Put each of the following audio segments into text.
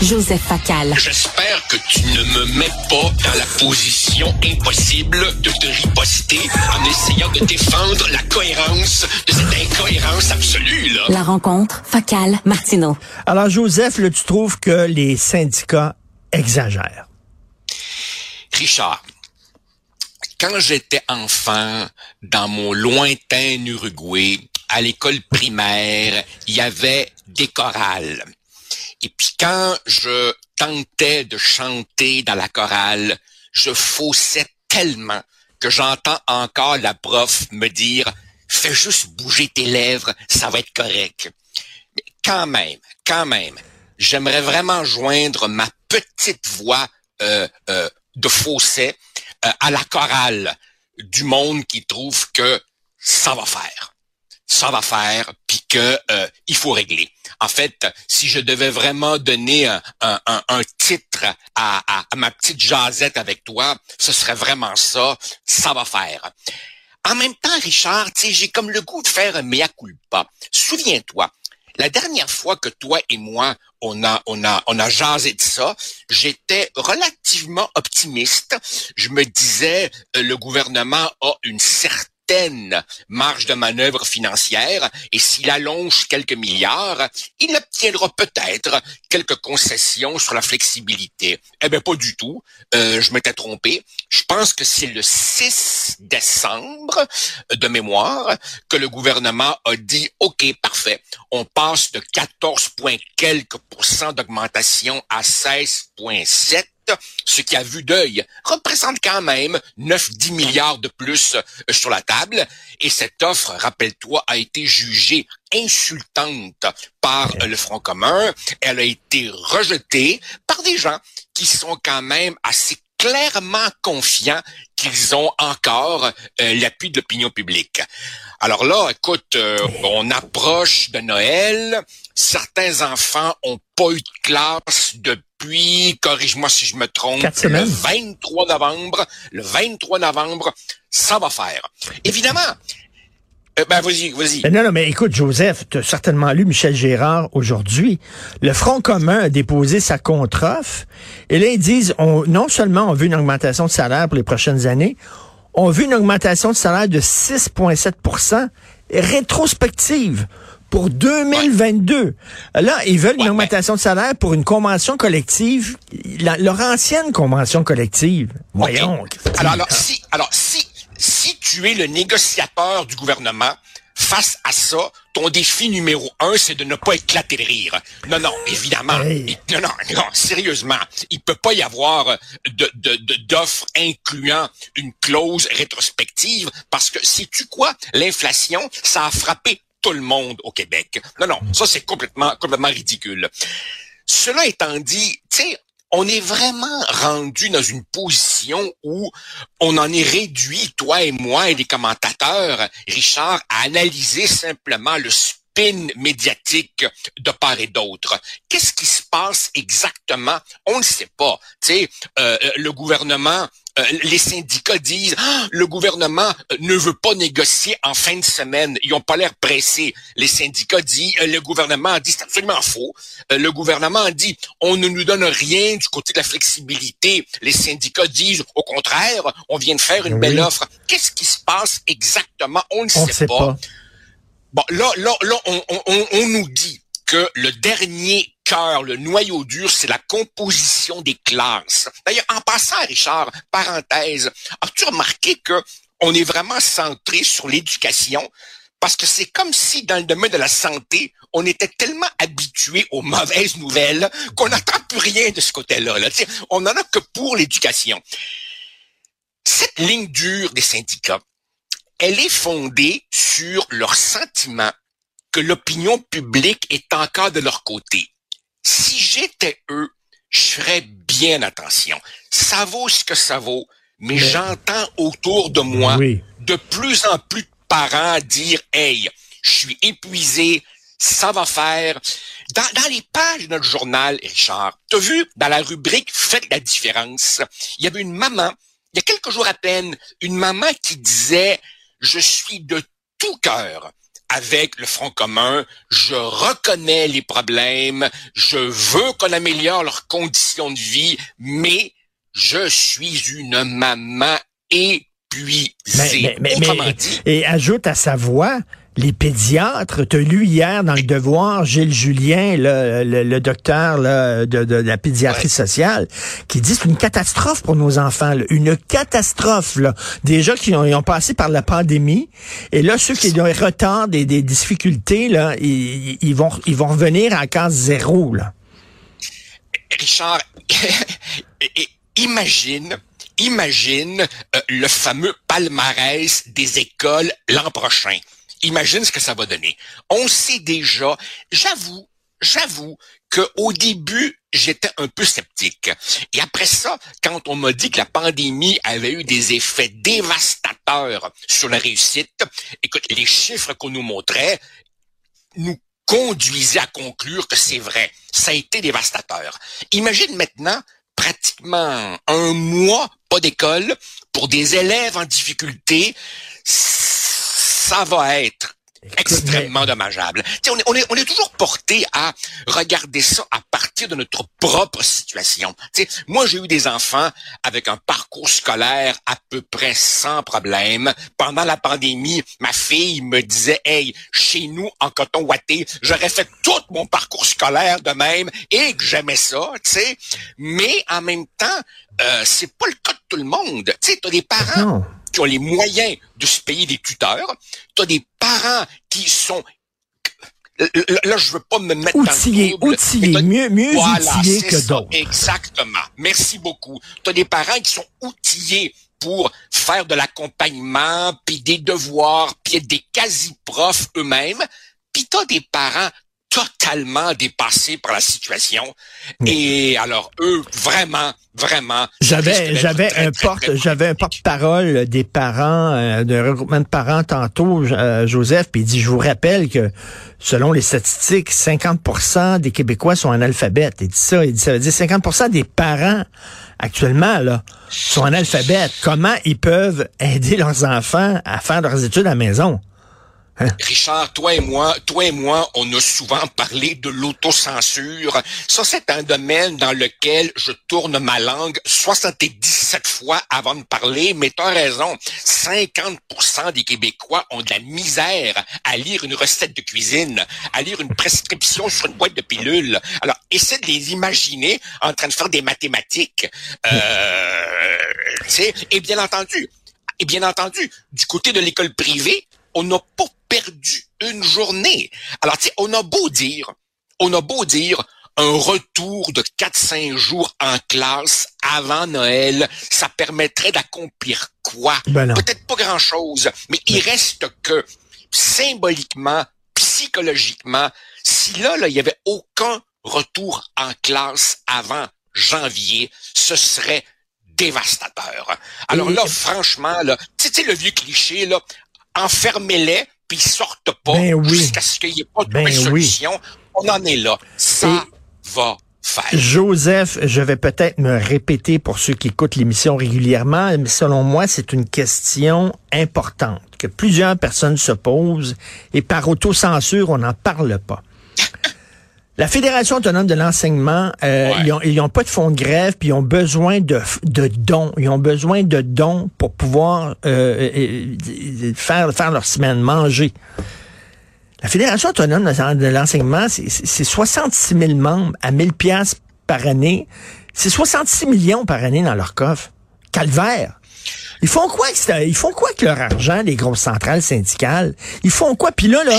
Joseph Facal. J'espère que tu ne me mets pas dans la position impossible de te riposter en essayant de défendre la cohérence de cette incohérence absolue, là. La rencontre, Facal, Martineau. Alors, Joseph, là, tu trouves que les syndicats exagèrent? Richard, quand j'étais enfant, dans mon lointain Uruguay, à l'école primaire, il y avait des chorales. Et puis quand je tentais de chanter dans la chorale, je faussais tellement que j'entends encore la prof me dire fais juste bouger tes lèvres, ça va être correct. Mais quand même, quand même, j'aimerais vraiment joindre ma petite voix euh, euh, de fausset euh, à la chorale du monde qui trouve que ça va faire. Ça va faire, puis que il faut régler. En fait, si je devais vraiment donner un, un, titre à, à, ma petite jasette avec toi, ce serait vraiment ça. Ça va faire. En même temps, Richard, j'ai comme le goût de faire un mea culpa. Souviens-toi, la dernière fois que toi et moi, on a, on a, on a jasé de ça, j'étais relativement optimiste. Je me disais, euh, le gouvernement a une certaine marge de manœuvre financière et s'il allonge quelques milliards, il obtiendra peut-être quelques concessions sur la flexibilité. Eh bien, pas du tout. Euh, je m'étais trompé. Je pense que c'est le 6 décembre de mémoire que le gouvernement a dit, OK, parfait, on passe de 14 points quelques pourcents d'augmentation à 16,7 ce qui a vu d'œil représente quand même 9-10 milliards de plus euh, sur la table. Et cette offre, rappelle-toi, a été jugée insultante par le Front commun. Elle a été rejetée par des gens qui sont quand même assez clairement confiants qu'ils ont encore euh, l'appui de l'opinion publique. Alors là, écoute, euh, on approche de Noël. Certains enfants ont pas eu de classe depuis, corrige-moi si je me trompe, le 23 novembre. Le 23 novembre, ça va faire. Évidemment, euh, ben, vas-y, vas-y. Non, non, mais écoute, Joseph, tu as certainement lu Michel Gérard aujourd'hui. Le Front commun a déposé sa contre-offre. Et là, ils disent, on, non seulement on veut une augmentation de salaire pour les prochaines années, on veut une augmentation de salaire de 6,7% rétrospective pour 2022. Là, ils veulent une augmentation de salaire pour une convention collective, leur ancienne convention collective. Voyons. Alors, alors, si, alors, si, si tu es le négociateur du gouvernement, face à ça, ton défi numéro un, c'est de ne pas éclater de rire. Non, non, évidemment. non, non, non, sérieusement. Il peut pas y avoir de, de, d'offres incluant une clause rétrospective parce que, sais-tu quoi? L'inflation, ça a frappé tout le monde au Québec. Non, non, ça c'est complètement, complètement ridicule. Cela étant dit, tu sais, on est vraiment rendu dans une position où on en est réduit, toi et moi et les commentateurs, Richard, à analyser simplement le spin médiatique de part et d'autre. Qu'est-ce qui se passe exactement? On ne sait pas. Tu sais, euh, le gouvernement euh, les syndicats disent ah, le gouvernement euh, ne veut pas négocier en fin de semaine. Ils ont pas l'air pressés. Les syndicats disent euh, le gouvernement dit c'est absolument faux. le gouvernement dit on ne nous donne rien du côté de la flexibilité. Les syndicats disent au contraire on vient de faire une belle offre. Qu'est-ce qui se passe exactement? On ne sait, pas. Bon là là là on, nous dit que le dernier cœur, le noyau dur, c'est la composition des classes. D'ailleurs, en passant, Richard, parenthèse, as-tu remarqué que on est vraiment centré sur l'éducation? Parce que c'est comme si dans le domaine de la santé, on était tellement habitué aux mauvaises nouvelles qu'on n'attend plus rien de ce côté-là. Là. On n'en a que pour l'éducation. Cette ligne dure des syndicats, elle est fondée sur leur sentiment que l'opinion publique est encore de leur côté. Si j'étais eux, je ferais bien attention. Ça vaut ce que ça vaut, mais, j'entends autour de moi de plus en plus de parents dire, hey, je suis épuisé, ça va faire. Dans, dans, les pages de notre journal, Richard, t'as vu, dans la rubrique Faites la différence, il y avait une maman, il y a quelques jours à peine, une maman qui disait, je suis de tout cœur avec le Front commun. Je reconnais les problèmes. Je veux qu'on améliore leurs conditions de vie, mais je suis une maman épuisée. Mais, mais, mais, et ajoute à sa voix, les pédiatres, tu as lu hier dans le Devoir Gilles Julien, le, le, docteur là, de, de, la pédiatrie sociale, qui dit c'est une catastrophe pour nos enfants, une catastrophe. Là. Déjà qui ont, ont, passé par la pandémie, et là ceux qui ont des retards, des, des difficultés, là, ils, ils, vont ils vont revenir à case zéro. Là. Richard, imagine imagine euh, le fameux palmarès des écoles l'an prochain. Imagine ce que ça va donner. On sait déjà, j'avoue, j'avoue que au début, j'étais un peu sceptique. Et après ça, quand on m'a dit que la pandémie avait eu des effets dévastateurs sur la réussite, écoute, les chiffres qu'on nous montrait nous conduisaient à conclure que c'est vrai. Ça a été dévastateur. Imagine maintenant pratiquement un mois pas d'école pour des élèves en difficulté ça va être extrêmement dommageable. on, est, on, est, on est toujours porté à regarder ça à partir de notre propre situation. moi, j'ai eu des enfants avec un parcours scolaire à peu près sans problème. Pendant la pandémie, ma fille me disait, hey, chez nous, en coton ouaté, j'aurais fait tout mon parcours scolaire de même et que j'aimais ça, tu sais. Mais en même temps, euh, c'est pas le cas de tout le monde. Tu sais, t'as des parents qui ont les moyens de se payer des tuteurs. Tu as des parents qui sont Là, je veux pas me mettre outillés, dans le outillés, mieux, mieux outillés que d'autres. Exactement. Merci beaucoup. Tu as des parents qui sont outillés pour faire de l'accompagnement, puis des devoirs, puis des quasi-profs eux-mêmes. Puis tu as des parents totalement dépassés par la situation. Et alors eux, vraiment, vraiment. J'avais, j'avais un porte, j'avais un porte-parole des parents, euh, d'un regroupement de parents tantôt, euh, Joseph, puis il dit, je vous rappelle que selon les statistiques, 50% des Québécois sont analphabètes. Il dit ça, il dit ça veut dire 50% des parents actuellement là sont analphabètes. Comment ils peuvent aider leurs enfants à faire leurs études à la maison? Hein? Richard, toi et moi, toi et moi, on a souvent parlé de l'autocensure. Ça, c'est un domaine dans lequel je tourne ma langue 77 fois avant de parler, mais tu as raison. 50% des Québécois ont de la misère à lire une recette de cuisine, à lire une prescription sur une boîte de pilules. Alors, essaie de les imaginer en train de faire des mathématiques. Euh, et bien entendu, et bien entendu, du côté de l'école privée, on n'a pas perdu une journée. Alors, tu sais, on a beau dire, on a beau dire, un retour de 4-5 jours en classe avant Noël, ça permettrait d'accomplir quoi? Ben Peut-être pas grand-chose, mais il reste que symboliquement, psychologiquement, si là, là, il y avait aucun retour en classe avant janvier, ce serait dévastateur. Alors là, franchement, là, tu sais, le vieux cliché, là, enfermez-les, puis ils sortent pas ben jusqu'à ce qu'il n'y ait pas de ben solution. On en est là. Ça va faire. Joseph, je vais peut-être me répéter pour ceux qui écoutent l'émission régulièrement, mais selon moi, c'est une question importante que plusieurs personnes se posent et par autocensure, on n'en parle pas. La Fédération autonome de l'enseignement, euh, ils, ont, pas de fonds de grève, puis ils ont besoin de, de dons. Ils ont besoin de dons pour pouvoir euh, euh, faire, faire leur semaine, manger. La Fédération autonome de l'enseignement, c'est 66 000 membres à 1000 pièces par année. C'est 66 millions par année dans leur coffre. Calvaire. Ils font quoi ils font quoi avec leur argent, les grosses centrales syndicales? Ils font quoi? Puis là, là,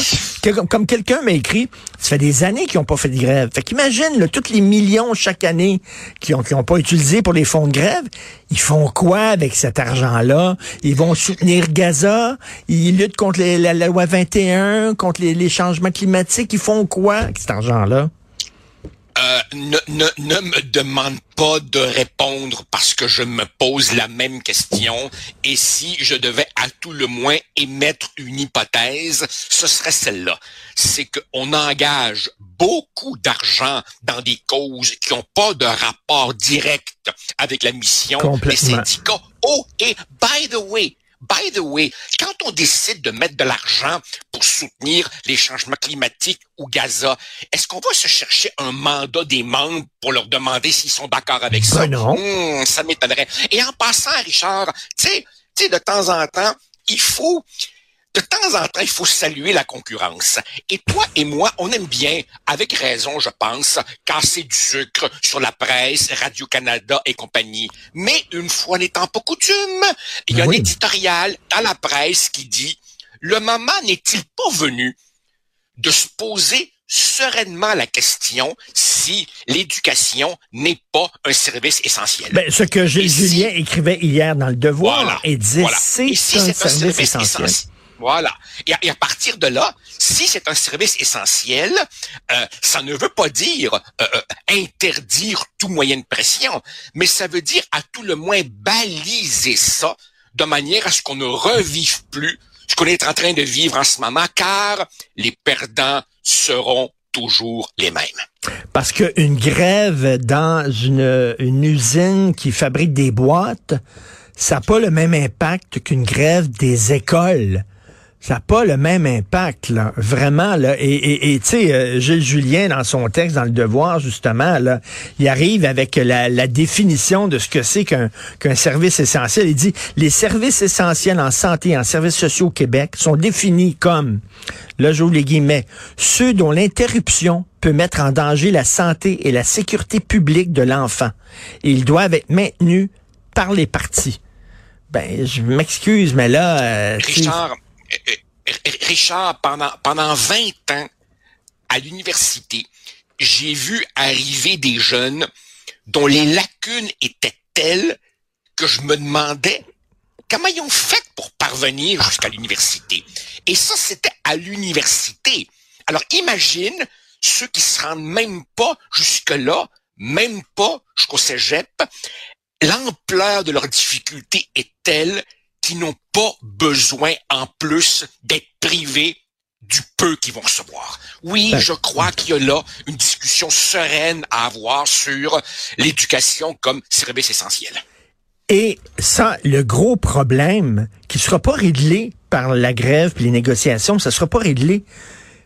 comme, quelqu'un m'a écrit, ça fait des années qu'ils n'ont pas fait de grève. Fait qu'imagine, là, tous les millions chaque année qu'ils n'ont ont pas utilisé pour les fonds de grève, ils font quoi avec cet argent-là? Ils vont soutenir Gaza, ils luttent contre la, loi 21, contre les, les changements climatiques? Ils font quoi avec cet argent-là? Euh, ne, ne, ne, me demande pas de répondre parce que je me pose la même question et si je devais à tout le moins émettre une hypothèse, ce serait celle-là. C'est qu'on engage beaucoup d'argent dans des causes qui n'ont pas de rapport direct avec la mission des syndicats. Oh, et by the way, By the way, quand on décide de mettre de l'argent pour soutenir les changements climatiques ou Gaza. Est-ce qu'on va se chercher un mandat des membres pour leur demander s'ils sont d'accord avec ça? Ben non. Hmm, ça m'étonnerait. Et en passant, Richard, tu sais, de temps en temps, il faut de temps en temps, il faut saluer la concurrence. Et toi et moi, on aime bien, avec raison, je pense, casser du sucre sur la presse, Radio-Canada et compagnie. Mais une fois n'étant pas coutume, il y a un éditorial dans la presse qui dit le moment n'est-il pas venu de se poser sereinement la question si l'éducation n'est pas un service essentiel? Ben, ce que Julien écrivait hier dans le Devoir et disait c'est un, service, essentiel? Voilà. Et à, partir de là, si c'est un service essentiel, euh, ça ne veut pas dire euh, euh, interdire tout moyen de pression, mais ça veut dire à tout le moins baliser ça de manière à ce qu'on ne revive plus ce qu'on est en train de vivre en ce moment, car les perdants seront toujours les mêmes. Parce qu'une grève dans une, une usine qui fabrique des boîtes, ça n'a pas le même impact qu'une grève des écoles ça n'a pas le même impact, là. Vraiment, là. Et tu sais, euh, Gilles Julien, dans son texte, dans Le Devoir, justement, là, il arrive avec la, définition de ce que c'est qu'un service essentiel. Il dit, les services essentiels en santé et en services sociaux au Québec sont définis comme, là, j'ouvre les guillemets, ceux dont l'interruption peut mettre en danger la santé et la sécurité publique de l'enfant. Ils doivent être maintenus par les partis. Ben, je m'excuse, mais là... Euh, Richard, Richard, pendant, pendant 20 ans, à l'université, j'ai vu arriver des jeunes dont les lacunes étaient telles que je me demandais comment ils ont fait pour parvenir jusqu'à l'université. Et ça, c'était à l'université. Alors imagine ceux qui se rendent même pas jusque-là, même pas jusqu'au cégep, l'ampleur de leurs difficultés est telle qui n'ont pas besoin en plus d'être privés du peu qu'ils vont recevoir. Oui, ben, je crois qu'il y a là une discussion sereine à avoir sur l'éducation comme service essentiel. Et ça, le gros problème qui sera pas réglé par la grève et les négociations, ça sera pas réglé,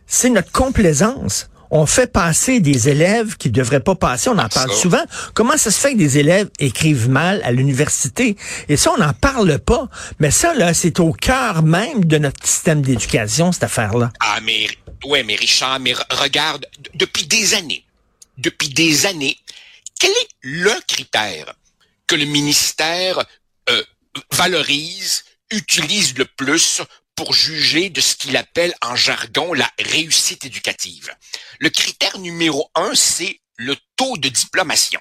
c'est notre complaisance on fait passer des élèves qui ne devraient pas passer. On en parle souvent. Comment ça se fait que des élèves écrivent mal à l'université? Et ça, on n'en parle pas. Mais ça, là, c'est au cœur même de notre système d'éducation, cette affaire-là. Ah, mais, ouais, mais Richard, mais regarde, depuis des années, depuis des années, quel est le critère que le ministère euh, valorise, utilise le plus pour juger de ce qu'il appelle en jargon la réussite éducative. Le critère numéro un, c'est le taux de diplomation.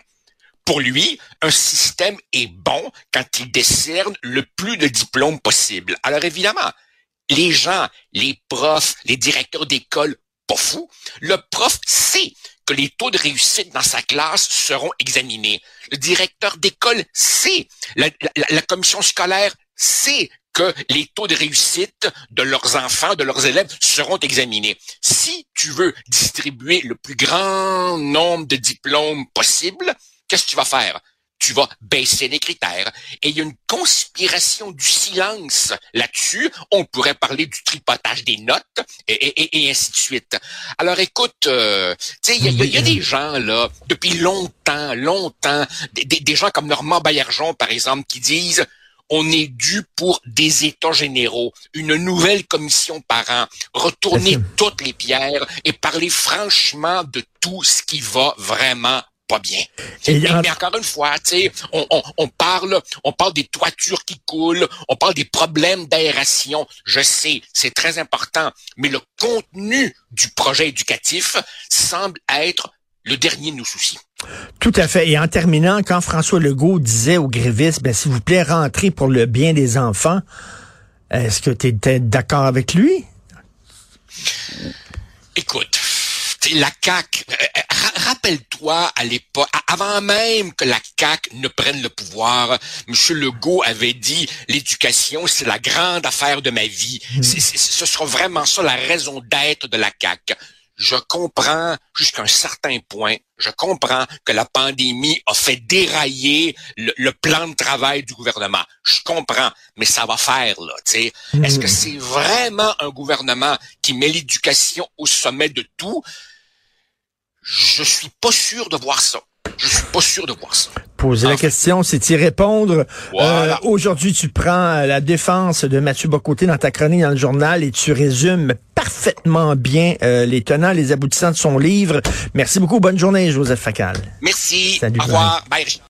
Pour lui, un système est bon quand il décerne le plus de diplômes possible. Alors évidemment, les gens, les profs, les directeurs d'école, pas fous, le prof sait que les taux de réussite dans sa classe seront examinés. Le directeur d'école sait, la, la commission scolaire sait que les taux de réussite de leurs enfants, de leurs élèves seront examinés. Si tu veux distribuer le plus grand nombre de diplômes possible, qu'est-ce que tu vas faire? tu vas baisser les critères. Et il y a une conspiration du silence là-dessus. On pourrait parler du tripotage des notes et, ainsi de suite. Alors écoute, euh, il y, a, des gens là, depuis longtemps, longtemps, des, des gens comme Normand Baillargeon, par exemple, qui disent on est dû pour des états généraux, une nouvelle commission par an, retourner toutes les pierres et parler franchement de tout ce qui va vraiment pas bien. mais, encore une fois, tu on, on, parle, on parle des toitures qui coulent, on parle des problèmes d'aération. Je sais, c'est très important, mais le contenu du projet éducatif semble être le dernier de nos soucis. Tout à fait. Et en terminant, quand François Legault disait aux grévistes, ben, s'il vous plaît, rentrez pour le bien des enfants, est-ce que tu étais d'accord avec lui? Écoute, la CAQ, euh, euh, rappelle-toi à l'époque, avant même que la CAQ ne prenne le pouvoir, M. Legault avait dit l'éducation, c'est la grande affaire de ma vie. Hmm. Ce sera vraiment ça la raison d'être de la CAQ je comprends jusqu'à un certain point, je comprends que la pandémie a fait dérailler le, plan de travail du gouvernement. Je comprends, mais ça va faire, là, tu sais. Est-ce que c'est vraiment un gouvernement qui met l'éducation au sommet de tout? Je suis pas sûr de voir ça. Je suis pas sûr de voir ça. Poser la question, c'est y répondre. Euh, aujourd'hui, tu prends la défense de Mathieu Bocoté dans ta chronique dans le journal et tu résumes parfaitement bien euh, les tenants, les aboutissants de son livre. Merci beaucoup. Bonne journée, Joseph Facal. Merci. Salut, Au revoir. Bye.